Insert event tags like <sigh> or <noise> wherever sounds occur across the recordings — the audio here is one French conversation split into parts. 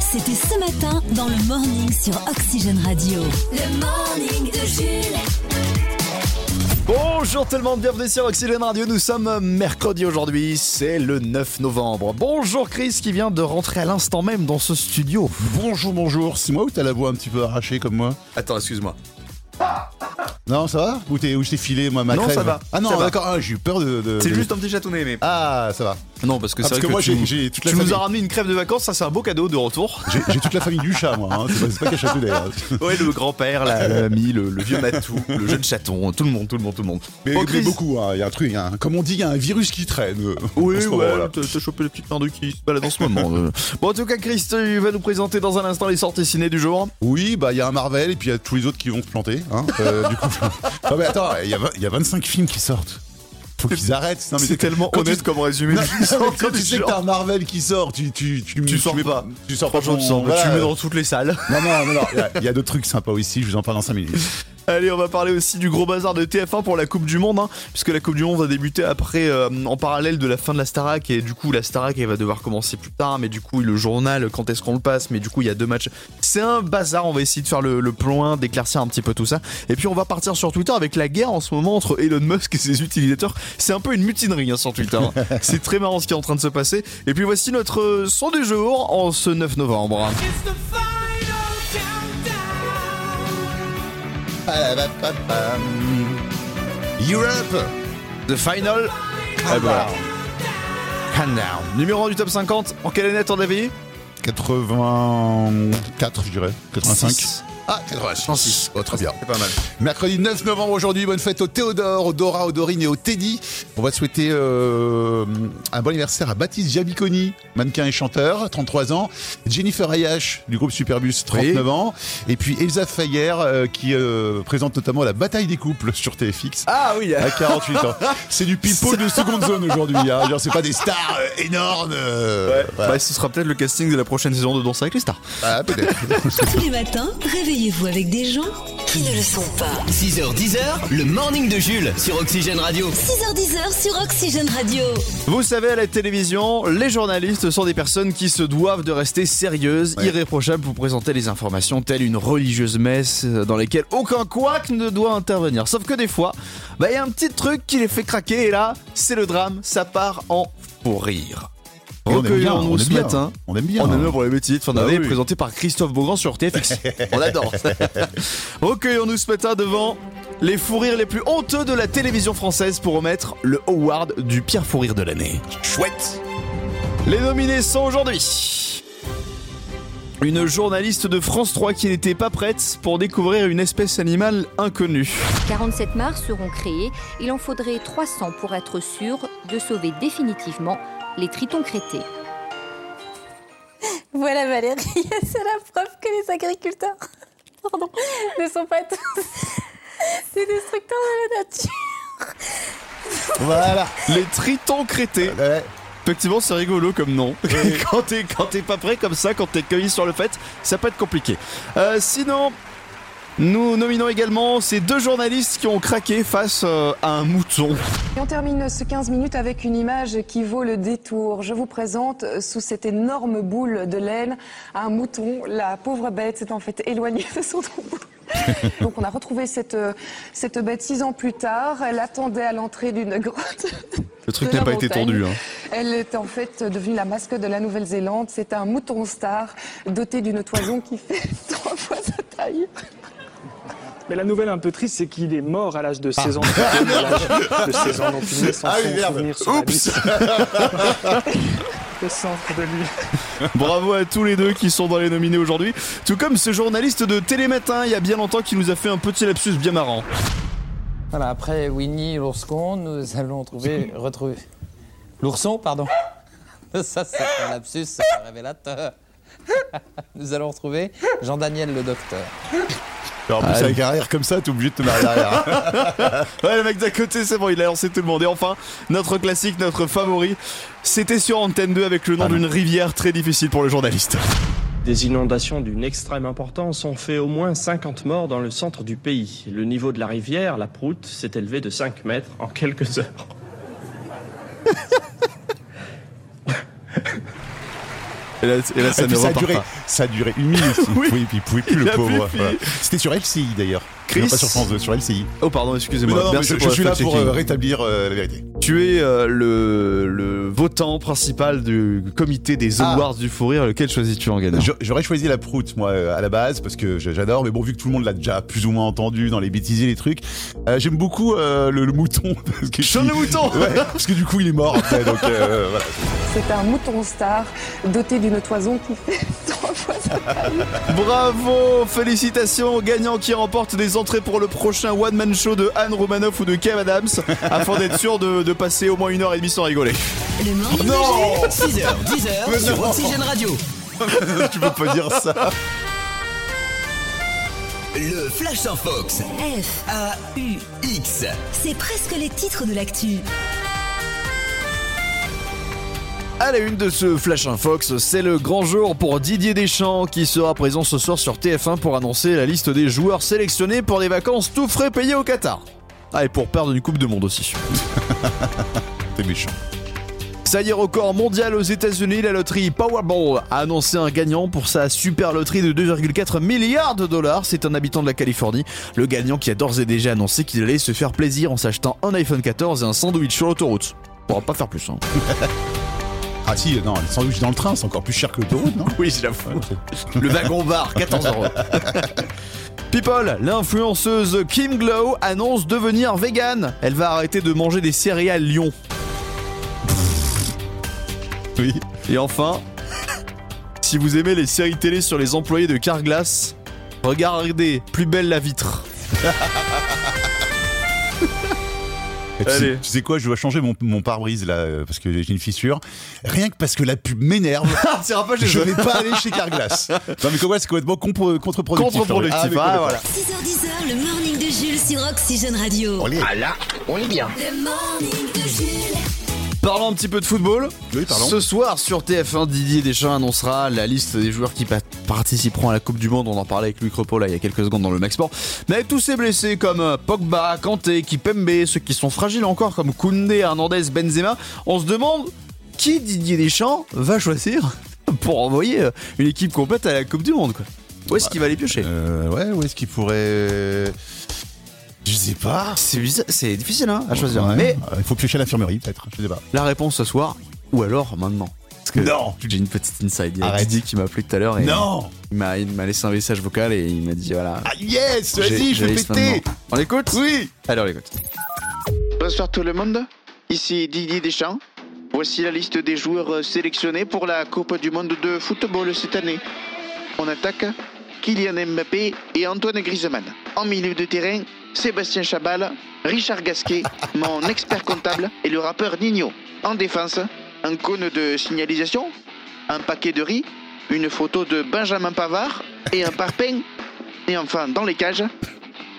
C'était ce matin dans le morning sur Oxygène Radio. Le morning de Jules. Bonjour tout le monde, bienvenue sur Oxygène Radio. Nous sommes mercredi aujourd'hui, c'est le 9 novembre. Bonjour Chris qui vient de rentrer à l'instant même dans ce studio. Bonjour, bonjour. C'est moi ou t'as la voix un petit peu arrachée comme moi Attends, excuse-moi. Non, ça va Ou t'es- je t'ai filé, moi, ma Non, crève ça va. Ah non, d'accord, ah, j'ai eu peur de. de- C'est de- juste un petit chatounet, mais. Ah, ça va. Non, parce que Ah, c'est parce vrai que moi, tu, j'ai- j'ai toute la tu nous as ramené une crève de vacances, ça c'est un beau cadeau de retour. J'ai j'ai toute la famille du chat, moi. Hein. C'est pas, c'est pas hein. <laughs> Ouais, le grand-père, la, la <laughs> mamie, le, le vieux matou, le jeune chaton, tout le monde, tout le monde, tout le monde. Mais, Chris. beaucoup, hein. il y a un truc, un- comme on dit, il y a un virus qui traîne. euh, Oui, ouais, moment-là. t'as t'as chopé les petites merdouilles qui se baladent en ce moment. euh. <laughs> Bon, en tout cas, Chris, tu vas nous présenter dans un instant les sorties ciné du jour. Oui, bah il y a un Marvel et puis il y a tous les autres qui vont se planter. Hein. Euh, du coup, non mais attends, il y, y a 25 films qui sortent. Faut qu'ils arrêtent. C'est tellement quand tu- honnête comme résumé. Non, quand tu sais que t'as un Marvel qui sort, tu tu tu, Tu sors mets- pas. Tu sors pas tu voilà. mets dans toutes les salles. Non non non non, il y a- a d'autres trucs sympas aussi. Je vous en parle dans 5 minutes. Allez, on va parler aussi du gros bazar de TF1 pour la Coupe du Monde, hein, puisque la Coupe du Monde va débuter après, euh, en parallèle de la fin de la Starac, et du coup la Starac elle va devoir commencer plus tard, mais du coup le journal, quand est-ce qu'on le passe, mais du coup il y a deux matchs. C'est un bazar, on va essayer de faire le, le plan, d'éclaircir un petit peu tout ça, et puis on va partir sur Twitter avec la guerre en ce moment entre Elon Musk et ses utilisateurs. C'est un peu une mutinerie hein, sur Twitter. hein. <laughs> C'est très marrant ce qui est en train de se passer. Et puis voici notre euh, son du jour en ce 9 novembre. Europe. The Final Eh ben, Countdown. Numéro 1 du top 50. En quelle année ton avis? 84, je dirais. 85. Six. Ah, 86. Oh, très bien. C'est pas mal. Mercredi 9 novembre aujourd'hui, bonne fête au Théodore, au Dora, au Dorine et au Teddy. On va souhaiter euh, un bon anniversaire à Baptiste Jabiconi, mannequin et chanteur, 33 ans. Jennifer Ayash du groupe Superbus, 39 ans. Et puis Elsa Fayer euh, qui euh, présente notamment la bataille des couples sur TFX. Ah oui. À 48 ans. C'est du people de seconde zone aujourd'hui. Hein. Genre, c'est pas des stars euh, énormes. voilà. Bah, ce sera peut-être le casting de la prochaine saison de Danse avec les stars. Ah, peut-être. Tous les matins, réveillez-vous avec des gens qui ne le sont pas. 6h10, le morning de Jules sur Oxygène Radio. 6h10 sur Oxygène Radio. Vous savez, à la télévision, les journalistes sont des personnes qui se doivent de rester sérieuses, Ouais. irréprochables pour présenter les informations telles une religieuse messe dans lesquelles aucun couac ne doit intervenir. Sauf que des fois, bah, il y a un petit truc qui les fait craquer et là, c'est le drame, ça part en fou rire. Et on aime bien, Recueillons-nous on ce bien. matin. On aime bien. On aime bien pour les métiers de fin d'année, oui. présenté par Christophe Beaugrand sur TFX. <laughs> On adore. Recueillons-nous ce matin devant les fous rires les plus honteux de la télévision française pour remettre le award du pire fou rire de l'année. Chouette Les nominés sont aujourd'hui une journaliste de France 3 qui n'était pas prête pour découvrir une espèce animale inconnue. 47 mares seront créées. Il en faudrait 300 pour être sûr de sauver définitivement les tritons crétés. Voilà Valérie, <laughs> c'est la preuve que les agriculteurs <laughs> pardon, ne sont pas tous <laughs> des destructeurs de la nature. Voilà. Les tritons crétés. Ouais. Effectivement, c'est rigolo comme nom. quand t'es quand t'es pas prêt comme ça, quand t'es cueilli sur le fait, ça peut être compliqué. Euh, sinon, nous nominons également ces deux journalistes qui ont craqué face euh, à un mouton. Et on termine ce 15 minutes avec une image qui vaut le détour. Je vous présente euh, sous cette énorme boule de laine un mouton. La pauvre bête s'est en fait éloignée de son troupeau. <laughs> Donc on a retrouvé cette, euh, cette bête six ans plus tard. Elle attendait à l'entrée d'une grotte. <laughs> Le truc n'a pas été tendu. Hein. Elle est en fait devenue la mascotte de la Nouvelle-Zélande. C'est un mouton star doté d'une toison qui fait <laughs> trois fois sa taille. Mais la nouvelle un peu triste, c'est qu'il est mort à l'âge de 16 ans. À de <laughs> 16 ans, donc il laisse Ah oui, merde. sur la Oups. liste. <laughs> Le centre de lui. Bravo à tous les deux qui sont dans les nominés aujourd'hui. Tout comme ce journaliste de Télématin, il y a bien longtemps, qui nous a fait un petit lapsus bien marrant. Voilà, après Winnie l'ourson, nous allons trouver, retrouver. L'ourson, pardon. <laughs> Ça, c'est un lapsus révélateur. Nous allons retrouver Jean-Daniel le docteur. Alors, en plus, Ah, avec un rire comme ça, t'es obligé de te marier derrière. <laughs> Ouais, le mec d'à côté, c'est bon, il a lancé tout le monde. Et enfin, notre classique, notre favori, c'était sur Antenne 2 avec le nom d'une rivière très difficile pour le journaliste. Des inondations d'une extrême importance ont fait au moins 50 morts dans le centre du pays. Le niveau de la rivière, la Proute, s'est élevé de 5 mètres en quelques heures. <laughs> Et là, et là, ça Et ne ça, a duré, pas. ça a duré une minute. <laughs> Oui. oui. puis il pouvait plus Il le pauvre. Voilà. C'était sur LCI d'ailleurs. Chris. Non, Pas sur France 2, sur LCI. Oh pardon, excusez-moi. non, non, mais Merci je, suis là pour euh, rétablir euh, la vérité. Tu es euh, le, le votant principal du comité des Ah. Awards du fou rire. Lequel choisis-tu en gagnant J'aurais choisi la proute, moi, à la base, parce que j'adore, mais bon, vu que tout le monde l'a déjà plus ou moins entendu dans les bêtisiers, les trucs, euh, j'aime beaucoup euh, le, le mouton. <laughs> Parce que Sean le mouton Ouais, parce que du coup, il est mort après, donc euh, voilà. C'est un mouton star doté d'une toison qui fait <laughs> Bravo Félicitations aux gagnants qui remportent des entrées pour le prochain one-man show de Anne Romanoff ou de Kev Adams afin d'être sûr de, de passer au moins une heure et demie sans rigoler. Le Non 6h, 10h sur Oxygène Radio. <laughs> Tu peux pas dire ça. Le Flash sans Fox. Jules. F, A-U-X. c'est presque les titres de l'actu. À la une de ce Flash Infox, c'est le grand jour pour Didier Deschamps qui sera présent ce soir sur TF1 pour annoncer la liste des joueurs sélectionnés pour des vacances tout frais payées au Qatar. Ah et pour perdre une Coupe de Monde aussi. <laughs> T'es méchant. Ça y est, record mondial aux États-Unis, la loterie Powerball a annoncé un gagnant pour sa super loterie de 2,4 milliards de dollars. C'est un habitant de la Californie, le gagnant qui a d'ores et déjà annoncé qu'il allait se faire plaisir en s'achetant un iPhone 14 et un sandwich sur l'autoroute. On pourra pas faire plus. Hein. <laughs> Ah si, non, les sandwichs dans le train, c'est encore plus cher que l'autoroute, non Oui, j'avoue. Le wagon bar, <laughs> 14 euros. People, l'influenceuse Kim Glow annonce devenir vegan. Elle va arrêter de manger des céréales Lion. Oui. Et enfin, si vous aimez les séries télé sur les employés de Carglass, regardez Plus belle la vitre. <laughs> Tu, sais, Allez. tu sais quoi, je dois changer mon, mon pare-brise là, euh, parce que j'ai une fissure. Rien que parce que la pub m'énerve, <laughs> C'est pas je vais pas aller chez Carglass. <laughs> Non mais comment c'est complètement contre- contre-productif. Contre-productif, Ah, ah, voilà. 6h10, le morning de Jules sur Oxygène Radio. Allez. Ah là, on est bien. Le morning de Jules. Parlons un petit peu de football. Oui, pardon. Ce soir sur TF1, Didier Deschamps annoncera la liste des joueurs qui pa- participeront à la Coupe du Monde. On en parlait avec Crepeau là il y a quelques secondes dans le Max Sport. Mais avec tous ces blessés comme euh, Pogba, Kanté, Kipembe, ceux qui sont fragiles encore comme Koundé, Hernandez, Benzema, on se demande qui Didier Deschamps va choisir <laughs> pour envoyer euh, une équipe complète à la Coupe du Monde. Quoi. Où est-ce qu'il va les piocher Euh, ouais, où est-ce qu'il pourrait. Je sais pas. C'est difficile hein, à choisir. Ouais. Mais il faut piocher à l'infirmerie, peut-être. Je sais pas. la réponse ce soir, ou alors maintenant. Parce que Non. j'ai une petite inside. Il y a Arrête. Qui m'a appelé tout à l'heure et Non il m'a il m'a laissé un message vocal et il m'a dit voilà. Ah yes Vas-y, je vais péter. On l'écoute? Oui Alors on l'écoute. Bonsoir tout le monde, ici Didier Deschamps. Voici la liste des joueurs sélectionnés pour la Coupe du Monde de football cette année. On attaque Kylian Mbappé et Antoine Griezmann. En milieu de terrain, Sébastien Chabal, Richard Gasquet, mon expert comptable et le rappeur Nino. En défense, un cône de signalisation, un paquet de riz, une photo de Benjamin Pavard et un parpaing. Et enfin, dans les cages,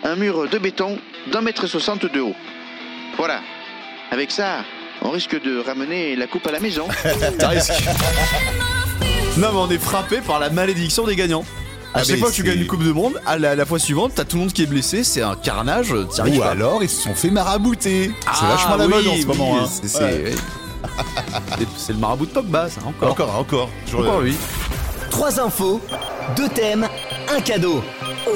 un mur de béton d'un mètre soixante de haut. Voilà. Avec ça, on risque de ramener la coupe à la maison. <laughs> T'as risque. non mais on est frappé par la malédiction des gagnants. À Ah, chaque fois que tu gagnes une Coupe de Monde, à la, la fois suivante, t'as tout le monde qui est blessé, c'est un carnage, Ou pas. alors, ils se sont fait marabouter. Ah, c'est vachement la mode oui, en ce oui, moment. hein. C'est c'est- Ouais. oui. C'est- c'est le marabout de Pogba, ça, encore. Encore, encore. Toujours Encore le- lui. Trois infos, deux thèmes, un cadeau.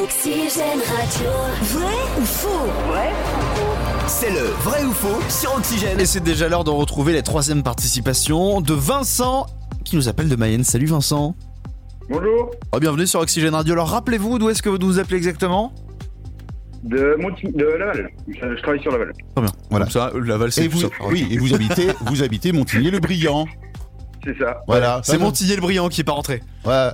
Oxygène Radio. Vrai ou faux C'est le vrai ou faux sur Oxygène. Et c'est déjà l'heure de retrouver la troisième participation de Vincent, qui nous appelle de Mayenne. Salut Vincent. Bonjour, Oh, bienvenue sur Oxygène Radio. Alors rappelez-vous d'où est-ce que vous nous appelez exactement? De, Monti- de Laval. Je, je travaille sur Laval. Très bien. Voilà. Comme ça, Laval, c'est vous, oui, et vous habitez, vous habitez Montigny-le-Brillant. C'est ça. Voilà. C'est Montigny le Brillant qui est pas rentré. Ouais,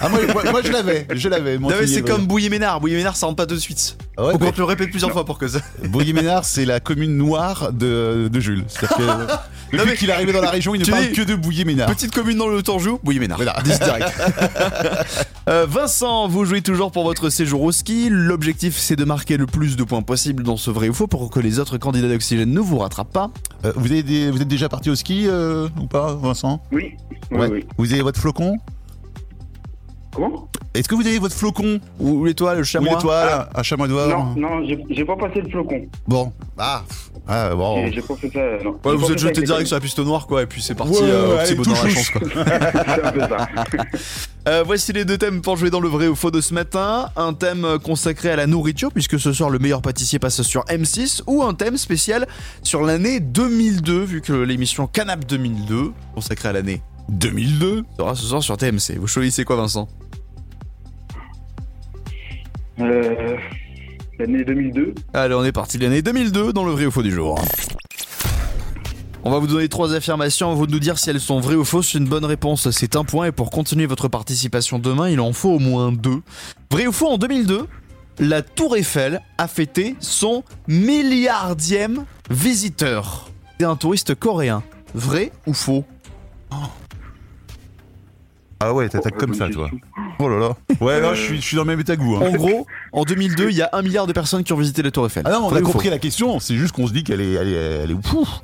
Ah, moi, moi, moi, je l'avais, je l'avais. Non, mais c'est comme Bouillet Ménard. Bouillet Ménard, ça rentre pas tout de suite. Ah ouais, Faut qu'on te le répète plusieurs fois pour que ça. <laughs> Bouilly-Ménard, c'est la commune noire de, de Jules. C'est-à-dire que <laughs> depuis mais- qu'il est arrivé dans la région, il ne Tu parle dis- que de Bouilly-Ménard. Petite commune dans le Tanjou, Bouillet Ménard. Voilà. 10 direct. <laughs> Euh, Vincent, vous jouez toujours pour votre séjour au ski. L'objectif, c'est de marquer le plus de points possible dans ce vrai ou faux pour que les autres candidats d'oxygène ne vous rattrapent pas. Euh, vous, avez des- vous êtes déjà parti au ski euh, ou pas, Vincent? Oui, oui, Ouais. oui. Vous avez votre flocon? Comment Est-ce que vous avez votre flocon Ou l'étoile, le Ou chamois l'étoile, un chamois noir Non, non, j'ai j'ai pas passé le flocon. Bon, ah, ah bon. J'ai- J'ai pas fait ça. Non. Ouais, vous êtes ça jeté avec direct les sur la piste noire, quoi, et puis c'est parti, Ouais, euh, ouais, petit allez, bonheur à la chance, quoi. <laughs> C'est un peu ça. <laughs> Euh, voici les deux thèmes pour jouer dans le vrai ou faux de ce matin. Un thème euh, consacré à la nourriture, puisque ce soir le meilleur pâtissier passe sur M6, ou un thème spécial sur l'année 2002, vu que l'émission Canap 2002, consacrée à l'année 2002, sera ce soir sur TMC. Vous choisissez quoi, Vincent? Euh, L'année 2002. Allez, on est parti l'année 2002 dans le vrai ou faux du jour. On va vous donner trois affirmations, vous de nous dire si elles sont vraies ou fausses. Une bonne réponse, c'est un point. Et pour continuer votre participation demain, il en faut au moins deux. Vrai ou faux, en 2002, la Tour Eiffel a fêté son milliardième visiteur. C'est un touriste coréen. Vrai ou faux? Ah ouais, t'attaques comme ça, toi. Oh là là. Ouais, là, je suis, je suis dans le même état que vous. hein. En gros, en 2002, il y a un milliard de personnes qui ont visité la Tour Eiffel. Ah non, on Vrai a ou compris faux la question, c'est juste qu'on se dit qu'elle est, elle est, elle est ouf.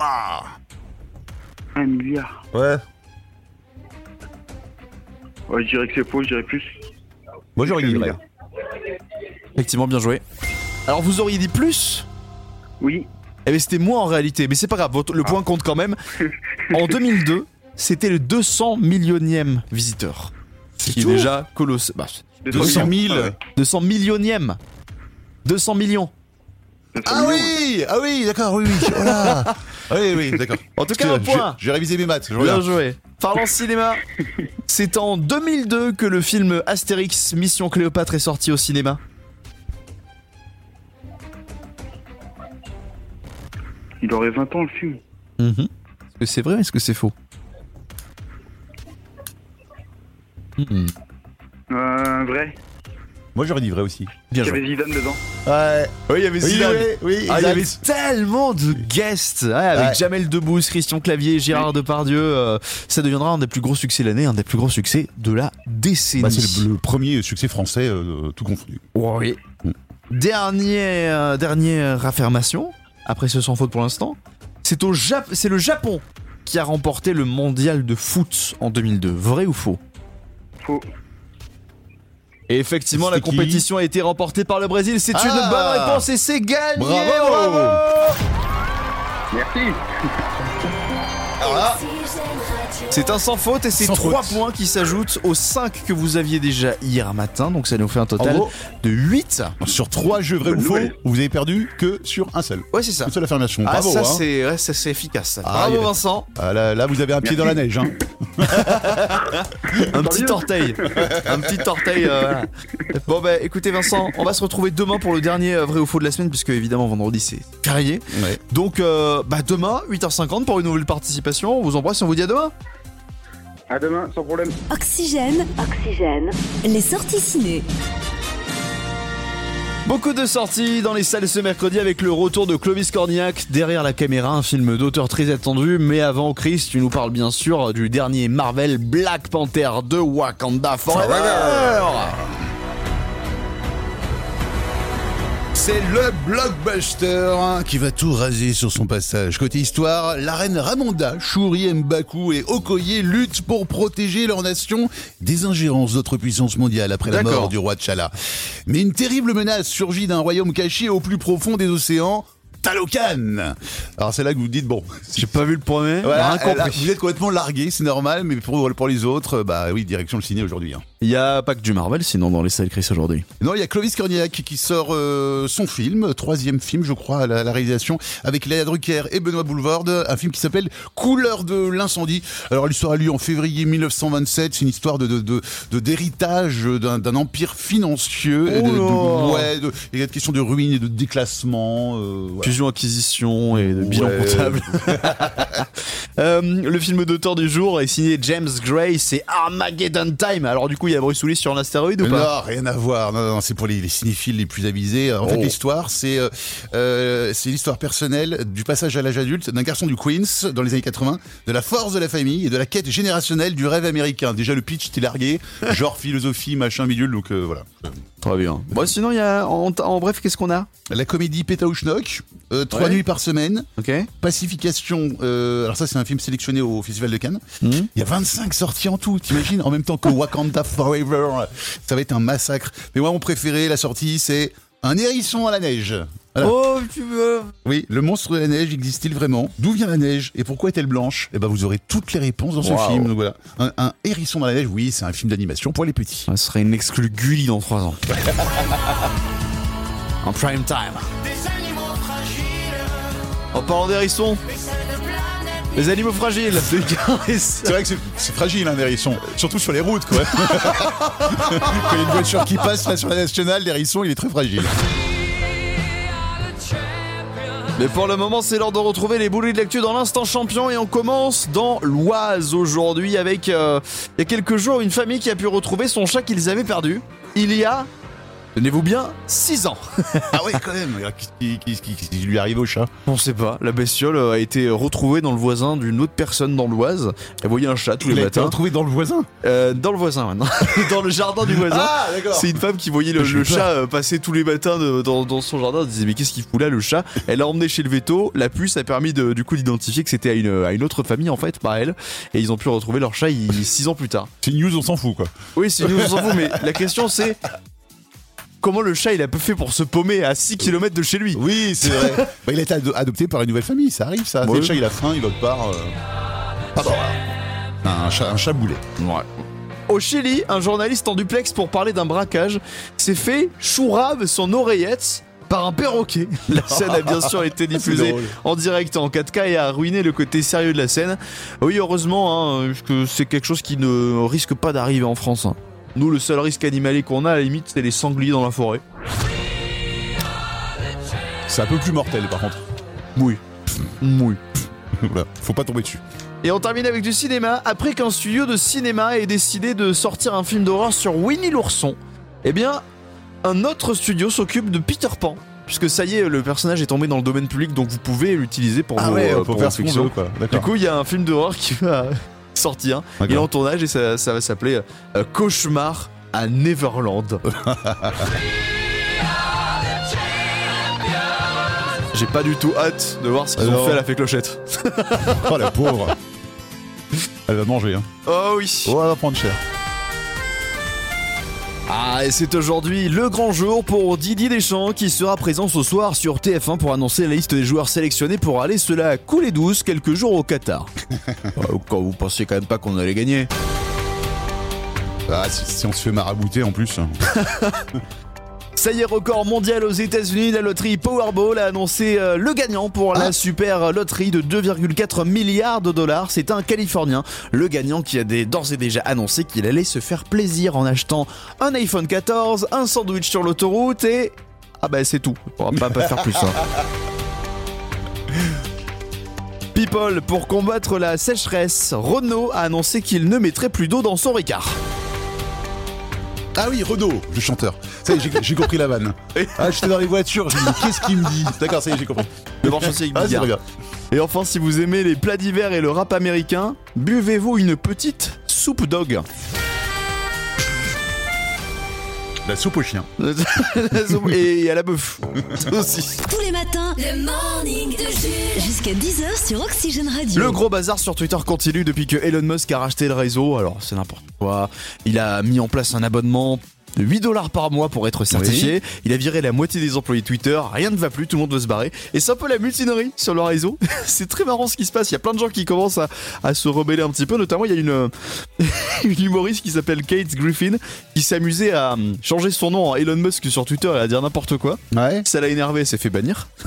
Ah. Un milliard. Ouais. Ouais, je dirais que c'est faux, je dirais plus. Moi, j'aurais dit Un vrai. milliard. Effectivement, bien joué. Alors, vous auriez dit plus? Oui. Eh bien, c'était moins en réalité, mais c'est pas grave, votre- le point compte quand même. En 2002, c'était le 200 millionième visiteur. Ce qui est déjà colossal. Bah, 200 000. 200 millionième. 200 millions. Ah oui Ah oui, d'accord, oui, oui. Voilà. Ah <laughs> oui, oui, d'accord. En tout cas, un point. J'ai révisé mes maths. je Bien joué. Parlons cinéma. <laughs> C'est en 2002 que le film Astérix Mission Cléopâtre est sorti au cinéma. Il aurait 20 ans le film. Est-ce que c'est vrai ou est-ce que c'est faux? Euh, vrai. Moi, j'aurais dit vrai aussi. Bien Il y joué. avait Zidane dedans. Ouais. Oui, il y avait Zidane. oui, oui, Ah, il y avait tellement de guests ouais, avec Ouais. Jamel Debbouze, Christian Clavier, Gérard Depardieu. euh, ça deviendra un des plus gros succès de l'année, un des plus gros succès de la décennie. Bah, c'est le, le premier succès français, euh, tout confondu. Oui. Dernière, dernière affirmation, après ce sans faute pour l'instant, c'est au Jap- c'est le Japon qui a remporté le mondial de foot en 2002. Vrai ou faux? Faux. Et effectivement, la compétition a été remportée par le Brésil. C'est une Ah bonne réponse et c'est gagné. Bravo Merci. Alors là, C'est un sans faute et c'est Sans 3 faute. points qui s'ajoutent aux 5 que vous aviez déjà hier matin. Donc ça nous fait un total gros, de 8. sur trois jeux vrais ou faux, vous avez perdu que sur un seul. Ouais, c'est ça. Une seule affirmation. Ah, Bravo, ça, hein. c'est ouais, ça, c'est efficace. ça. Ah, Bravo il y a- Vincent. Ah, là, là, vous avez un pied dans la neige. Hein. <laughs> Un petit orteil. un petit orteil. euh, voilà. Bon, bah écoutez, Vincent, on va se retrouver demain pour le dernier euh, vrai ou faux de la semaine, puisque évidemment, vendredi, c'est férié. Ouais. Donc, euh, bah demain, 8h50 pour une nouvelle participation. On vous embrasse et on vous dit à demain. À demain, sans problème. Oxygène. Oxygène. Les sorties ciné. Beaucoup de sorties dans les salles ce mercredi avec le retour de Clovis Cornillac derrière la caméra, un film d'auteur très attendu. Mais avant, Chris, tu nous parles bien sûr du dernier Marvel Black Panther de Wakanda Forever. C'est le blockbuster hein, qui va tout raser sur son passage. Côté histoire, la reine Ramonda, Shuri Mbaku et Okoye luttent pour protéger leur nation des ingérences d'autres puissances mondiales après la mort du roi T'Challa. Mais une terrible menace surgit d'un royaume caché au plus profond des océans. Talocan Alors c'est là que vous dites bon, <laughs> J'ai pas vu le premier, voilà, rien là, vous êtes complètement largué, c'est normal, mais pour, pour les autres, bah oui, direction le ciné aujourd'hui. hein. Il y a pas que du Marvel, sinon dans les salles Chris aujourd'hui. Non, il y a Clovis Cornillac qui sort euh, son film, troisième film, je crois, à la, la réalisation, avec Léa Drucker et Benoît Boulevard, un film qui s'appelle Couleur de l'incendie. Alors l'histoire a lieu en février 1927. C'est une histoire de de- de- de- d'héritage d'un d'un empire financier. et de, ouais, de- il y a une question de ruine et de déclassement. euh, ouais. Fusion, acquisition et de bilan Ouais. comptable. <laughs> Euh, le film d'auteur du jour est signé James Gray, c'est Armageddon Time. Alors du coup, il y a Bruce Willis sur un astéroïde ou pas? Non, rien à voir. Non, non, c'est pour les, les cinéphiles les plus avisés. En fait, Oh. l'histoire, c'est euh, euh, c'est l'histoire personnelle du passage à l'âge adulte d'un garçon du Queens dans les années 80, de la force de la famille et de la quête générationnelle du rêve américain. Déjà, le pitch t'es largué, <laughs> genre philosophie, machin, bidule. Donc euh, voilà. Très bien. Bon, sinon, il y a en, en bref, qu'est-ce qu'on a? La comédie Pétaouchnok, euh, trois Ouais. nuits par semaine. Ok. Pacification. euh, alors ça, c'est un un film sélectionné au Festival de Cannes. Hmm. Il y a 25 sorties en tout, t'imagines? En même temps que Wakanda Forever. Ça va être un massacre. Mais moi, mon préféré, la sortie, c'est Un hérisson à la neige. Voilà. Oh, tu veux Oui, le monstre de la neige existe-t-il vraiment? D'où vient la neige? Et pourquoi est-elle blanche? Eh ben, vous aurez toutes les réponses dans ce Wow. film. Donc voilà. Un, un hérisson dans la neige, oui, c'est un film d'animation pour les petits. Ça serait une exclue Gulli dans 3 ans. <laughs> en prime time. En parlant d'hérissons, les animaux fragiles. <laughs> C'est vrai que c'est- fragile un hérisson, surtout sur les routes quoi. <laughs> Quand il y a une voiture qui passe là sur la nationale, l'hérisson il est très fragile. Mais pour le moment, c'est l'heure de retrouver les boulets de l'actu dans l'instant champion et on commence dans l'Oise aujourd'hui avec euh, il y a quelques jours une famille qui a pu retrouver son chat qu'ils avaient perdu. Il y a, tenez-vous bien, 6 ans. Ah ouais quand même, qu'est-ce qui, qui- qui- qui lui arrive au chat? On sait pas, la bestiole euh, a été retrouvée dans le voisin d'une autre personne dans l'Oise. Elle voyait un chat tous les Il a été matins. retrouvé dans le voisin? Euh, dans le voisin maintenant. <laughs> dans le jardin du voisin. Ah, d'accord. C'est une femme qui voyait le, chat euh, passer tous les matins de- dans, dans son jardin. Elle disait mais qu'est-ce qu'il fout là le chat? Elle l'a emmené chez le veto. La puce a permis de, du coup d'identifier que c'était à une, à une autre famille en fait, pas elle. Et ils ont pu retrouver leur chat il- six ans plus tard. C'est une news, on s'en fout quoi. Oui, c'est nous on s'en fout, mais la question c'est comment le chat il a fait pour se paumer à 6 km de chez lui Oui, c'est vrai. <laughs> Bah, il a été ado- adopté par une nouvelle famille, ça arrive ça. Ouais. Le chat il a faim, il va part. euh, Ah bah. Un chat, un chat boulet. Ouais. Au Chili, un journaliste en duplex pour parler d'un braquage s'est fait chourave son oreillette par un perroquet. <laughs> La scène a bien sûr été diffusée en direct en 4K et a ruiné le côté sérieux de la scène. Oui, heureusement, hein, que c'est quelque chose qui ne risque pas d'arriver en France. hein. Nous, le seul risque animalier qu'on a, à la limite, c'est les sangliers dans la forêt. C'est un peu plus mortel par contre. Oui. Oui. <laughs> Voilà, faut pas tomber dessus. Et on termine avec du cinéma. Après qu'un studio de cinéma ait décidé de sortir un film d'horreur sur Winnie l'ourson, eh bien, un autre studio s'occupe de Peter Pan. Puisque ça y est, le personnage est tombé dans le domaine public, donc vous pouvez l'utiliser pour Ah vos, ouais, euh, faut pour faire vos fictions. quoi. Du coup, il y a un film d'horreur qui va sortir. Il est en tournage et ça, ça va s'appeler euh, Cauchemar à Neverland. <laughs> J'ai pas du tout hâte de voir ce qu'ils ont Alors fait à la fée clochette. <laughs> Oh la pauvre. Elle va manger hein. Oh oui. Oh, elle va prendre cher. Ah, et c'est aujourd'hui le grand jour pour Didier Deschamps qui sera présent ce soir sur TF1 pour annoncer la liste des joueurs sélectionnés pour aller se la couler douce quelques jours au Qatar. <laughs> Quand vous pensiez quand même pas qu'on allait gagner. Ah, si, si on se fait marabouter en plus. <laughs> Ça y est, record mondial aux États-Unis, la loterie Powerball a annoncé euh, le gagnant pour la super loterie de 2,4 milliards de dollars. C'est un Californien, le gagnant qui a d'ores et déjà annoncé qu'il allait se faire plaisir en achetant un iPhone 14, un sandwich sur l'autoroute et ah bah c'est tout. On va pas, pas faire plus. hein. <laughs> People, pour combattre la sécheresse, Renault a annoncé qu'il ne mettrait plus d'eau dans son Ricard. Ah oui, Renaud, le chanteur. Ça y est, j'ai- compris la vanne. Ah, j'étais dans les voitures, j'ai dit, qu'est-ce qu'il me dit? D'accord, ça y est, j'ai compris. Le marche aussi avec Ah, c'est Bigard. très bien. Et enfin, si vous aimez les plats d'hiver et le rap américain, buvez-vous une petite soupe dog? La soupe au chien. <laughs> La soupe- et à la bœuf. Ça <laughs> aussi. Tous les matins, le morning de Jules. Jusqu'à 10h sur Oxygène Radio. Le gros bazar sur Twitter continue depuis que Elon Musk a racheté le réseau. Alors, c'est n'importe quoi. Il a mis en place un abonnement de 8 dollars par mois pour être certifié. Il a viré la moitié des employés Twitter. Rien ne va plus, tout le monde veut se barrer. Et c'est un peu la mutinerie sur le réseau. <laughs> c'est très marrant ce qui se passe. Il y a plein de gens qui commencent à, à se rebeller un petit peu. Notamment, il y a une, <laughs> une humoriste qui s'appelle Kate Griffin qui s'amusait à hum, changer son nom en Elon Musk sur Twitter et à dire n'importe quoi. Ouais. Ça l'a énervé, elle s'est fait bannir. <laughs>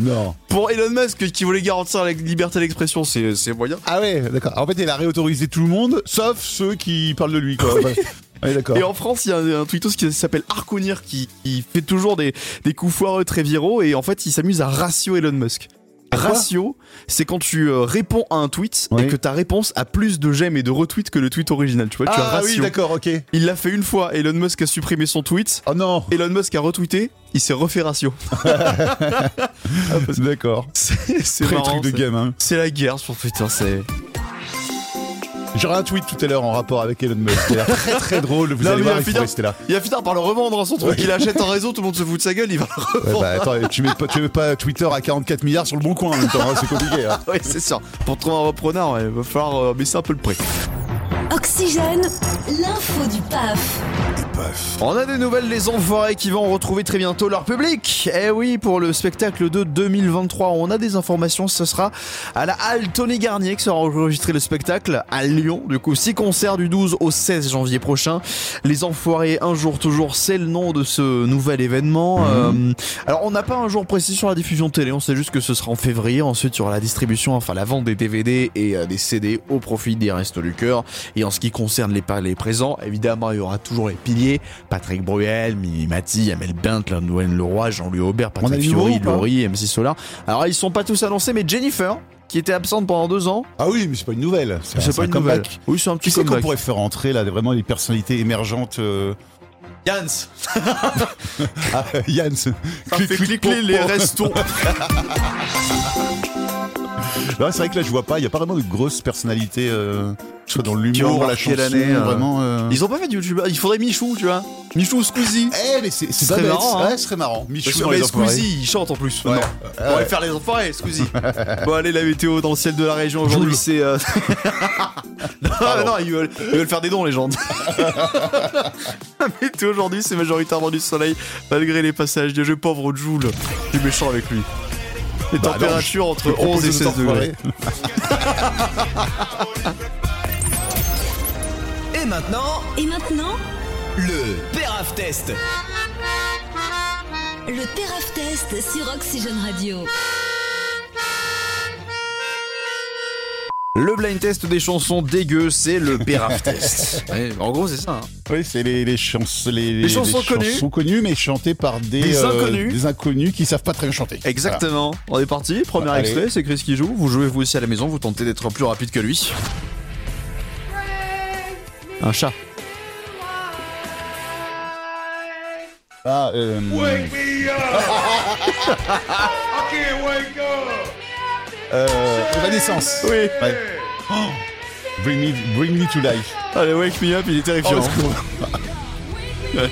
Non. Pour Elon Musk qui voulait garantir la liberté d'expression, c'est moyen. Ah ouais, d'accord. En fait, il a réautorisé tout le monde, sauf ceux qui parlent de lui, quoi. Ouais. Et en France, il y a un, un tweetos qui s'appelle Arconir qui, qui fait toujours des, des coups foireux très viraux et en fait, il s'amuse à ratio Elon Musk. Ratio, c'est quand tu euh, réponds à un tweet et Oui. que ta réponse a plus de j'aime et de retweets que le tweet original. Tu vois, tu as Ah oui, ratio. d'accord, ok. Il l'a fait une fois. Elon Musk a supprimé son tweet. Oh non. Elon Musk a retweeté. Il s'est refait ratio. <laughs> D'accord. C'est marrant. truc de gamin. C'est la guerre sur Twitter. C'est. J'aurai un tweet tout à l'heure en rapport avec Elon Musk. L'air très très drôle. Vous Non, allez mais voir, il il faut rester là. Il va finir par le revendre hein, son truc. Ouais. Il achète en réseau, tout le monde se fout de sa gueule, il va le Ouais, revendre. bah, attends, tu mets, pas, tu mets pas Twitter à 44 milliards sur le bon coin en même temps, hein, c'est compliqué. hein. <laughs> oui, c'est sûr. Pour trouver un repreneur, ouais, il va falloir euh, baisser un peu le prix. Oxygène, l'info du PAF. On a des nouvelles, les enfoirés qui vont retrouver très bientôt leur public. Eh oui, pour le spectacle de 2023, on a des informations. Ce sera à la Halle Tony Garnier que sera enregistré le spectacle à Lyon. Du coup, six concerts du 12 au 16 janvier prochain. Les enfoirés, un jour toujours, c'est le nom de ce nouvel événement. Euh, alors, on n'a pas un jour précis sur la diffusion télé. On sait juste que ce sera en février. Ensuite, il y aura la distribution, enfin la vente des DVD et euh, des CD au profit des Restos du Cœur. Et en ce qui concerne les, les présents, évidemment, il y aura toujours les piliers. Patrick Bruel, Mimi Mati, Amel Bent, Noël Leroy, Jean-Louis Aubert, Patrick Fiori, Laurie, MC Solar. Alors, ils sont pas tous annoncés, mais Jennifer, qui était absente pendant deux ans. Ah oui, mais c'est pas une nouvelle. C'est pas un une comeback. nouvelle. Oui, c'est un petit c'est qu'on comeback. pourrait faire entrer là, vraiment les personnalités émergentes euh, Jans <laughs> ah, Yann. Ça fait cliquer les restos. <laughs> Non, c'est vrai que là, je vois pas. Il y a pas vraiment de grosses personnalités, euh, soit dans l'humour, la chanson, euh. vraiment. euh. Ils ont pas fait de youtubeur. Il faudrait Michou, tu vois. Michou ou Squeezie. Eh, mais c'est bête. marrant, hein. Ouais, ce serait marrant. Michou mais. Squeezie, il chante en plus. Ouais. Non. Ouais, On va ouais. faire les enfoirés, Squeezie. <laughs> bon, allez, la météo dans le ciel de la région aujourd'hui, c'est. euh, <laughs> non, non, ils veulent, ils veulent faire des dons, les gens. <laughs> la météo aujourd'hui, c'est majoritairement du soleil, malgré les passages de jeu pauvre Joule. Du méchant avec lui. Les Bah températures entre je propose 11 et de 16 degrés. <laughs> Et maintenant, Et maintenant, le Peraf Test. le Teraf Test sur Oxygène Radio. Le blind test des chansons dégueu, c'est le Peraf <laughs> test. Ouais, en gros, c'est ça. hein. Oui, c'est les, les, chans- les, Les chansons connues. chansons connues, mais chantées par des, Des euh, inconnus. des inconnus qui savent pas très bien chanter. Exactement. On est parti. Premier Allez. extrait, c'est Chris qui joue. Vous jouez vous aussi à la maison, vous tentez d'être plus rapide que lui. Un chat. Ah, euh, <laughs> euh, Evanescence. Oui. Ouais. Oh, bring, me, bring me to life. Allez, wake me up, il est terrifiant. Oh, c'est cool. Ouais.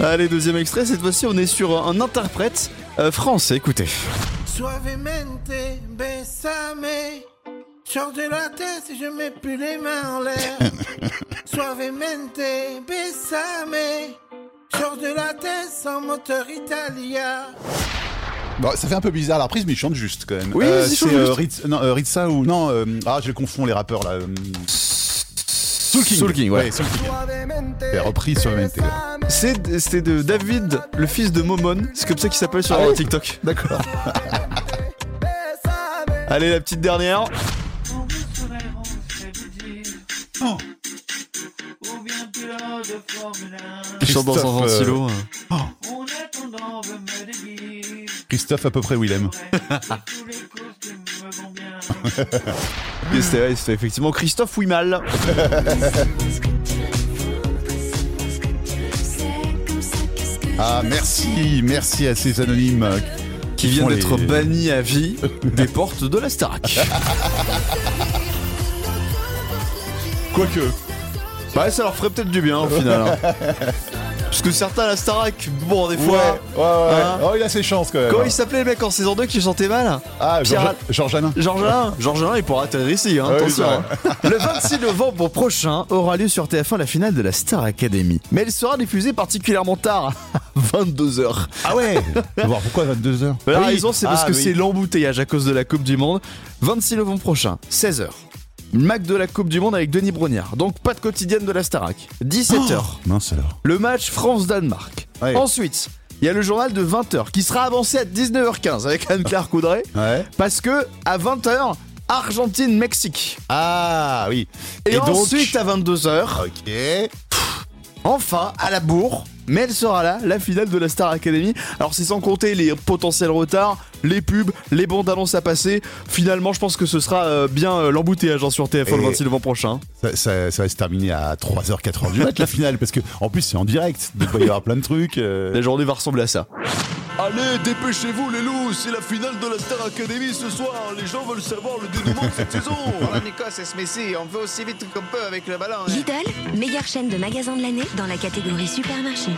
Allez, deuxième extrait. Cette fois-ci, on est sur un interprète euh, français. Écoutez. Suavemente, besame. Sors de la tête si je mets plus les mains en l'air. <laughs> Suavemente, besame. Sors de la tête sans moteur italien. Bon, ça fait un peu bizarre la reprise, mais il chante juste quand même. Oui, Euh, c'est euh. Ritz- non, euh, Ritza ou non euh, Ah, je confonds les rappeurs là. euh, Soul King. Soul King, ouais. Soul King. Et repris sur le C'était de David, le fils de Momon. C'est comme ça qu'il s'appelle sur Ah ouais TikTok. D'accord. <laughs> Allez, la petite dernière. Oh. Il chante dans un euh, ventilo. oh. Christophe à peu près Willem. C'était <laughs> effectivement Christophe Wimal. <laughs> Ah merci, merci à ces anonymes Qui vient font d'être les- banni à vie des portes de la Starac. <laughs> Quoique. Bah ça leur ferait peut-être du bien au final. hein. <laughs> Parce que certains à la Starac, bon des fois. Ouais, ouais, ouais. Hein oh, il a ses chances quand même. Comment il s'appelait le mec en saison 2 qui chantait mal Ah, Pierre- Georges <laughs> Georges Alain. Georges Alain Georges Alain, il pourra atterrir ici, hein, Ouais, attention. c'est hein. <laughs> Le 26 novembre prochain aura lieu sur TF1 la finale de la Star Academy. Mais elle sera diffusée particulièrement tard, à 22h. Ah ouais On va voir pourquoi 22h La raison, c'est parce Ah, que c'est l'embouteillage à cause de la Coupe du Monde. 26 novembre prochain, 16h. Mac de la Coupe du Monde avec Denis Brognard. Donc pas de quotidienne de la Starac. 17h. Mince alors. Le match France-Danemark. Ouais. Ensuite, il y a le journal de 20h qui sera avancé à 19h15 avec Anne-Claire Coudray. Ouais. Parce que à 20h, Argentine-Mexique. Ah oui. Et, donc- ensuite à 22h, Ok. Enfin à la bourre, mais elle sera là, la finale de la Star Academy. Alors c'est sans compter les potentiels retards, les pubs, les bandes annonces à passer. Finalement, je pense que ce sera euh, bien euh, l'embouteillage hein, sur TF1 le Et- 26 novembre prochain. Ça, ça- ça va se terminer à 3h, 4h du mat la finale, parce que en plus c'est en direct, donc il va y avoir plein de trucs. euh. La journée va ressembler à ça. Allez, dépêchez-vous les loups, c'est la finale de la Star Academy ce soir. Les gens veulent savoir le dénouement de cette <laughs> saison. Voilà, Nico, c'est ce Messi. On fait aussi vite qu'on peut avec le ballon. hein. Lidl, meilleure chaîne de magasins de l'année dans la catégorie supermarché.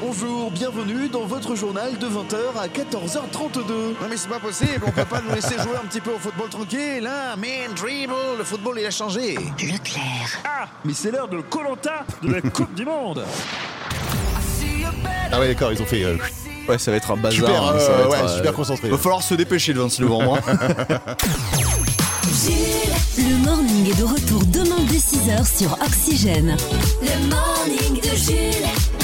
Bonjour, bienvenue dans votre journal de 20h à 14h32. Non mais c'est pas possible, on peut pas nous laisser jouer un petit peu au football tranquille, hein Man, dribble, le football il a changé. Leclerc. Ah, mais c'est l'heure de Colanta de la <laughs> Coupe du Monde. Ah ouais, d'accord, ils ont fait. euh, Ouais, ça va être un bazar. Super, hein, euh, ça va être, ouais, euh, super concentré. Va falloir se dépêcher le 26 novembre. le morning est de retour demain dès 6h sur Oxygène. Le morning de Jules.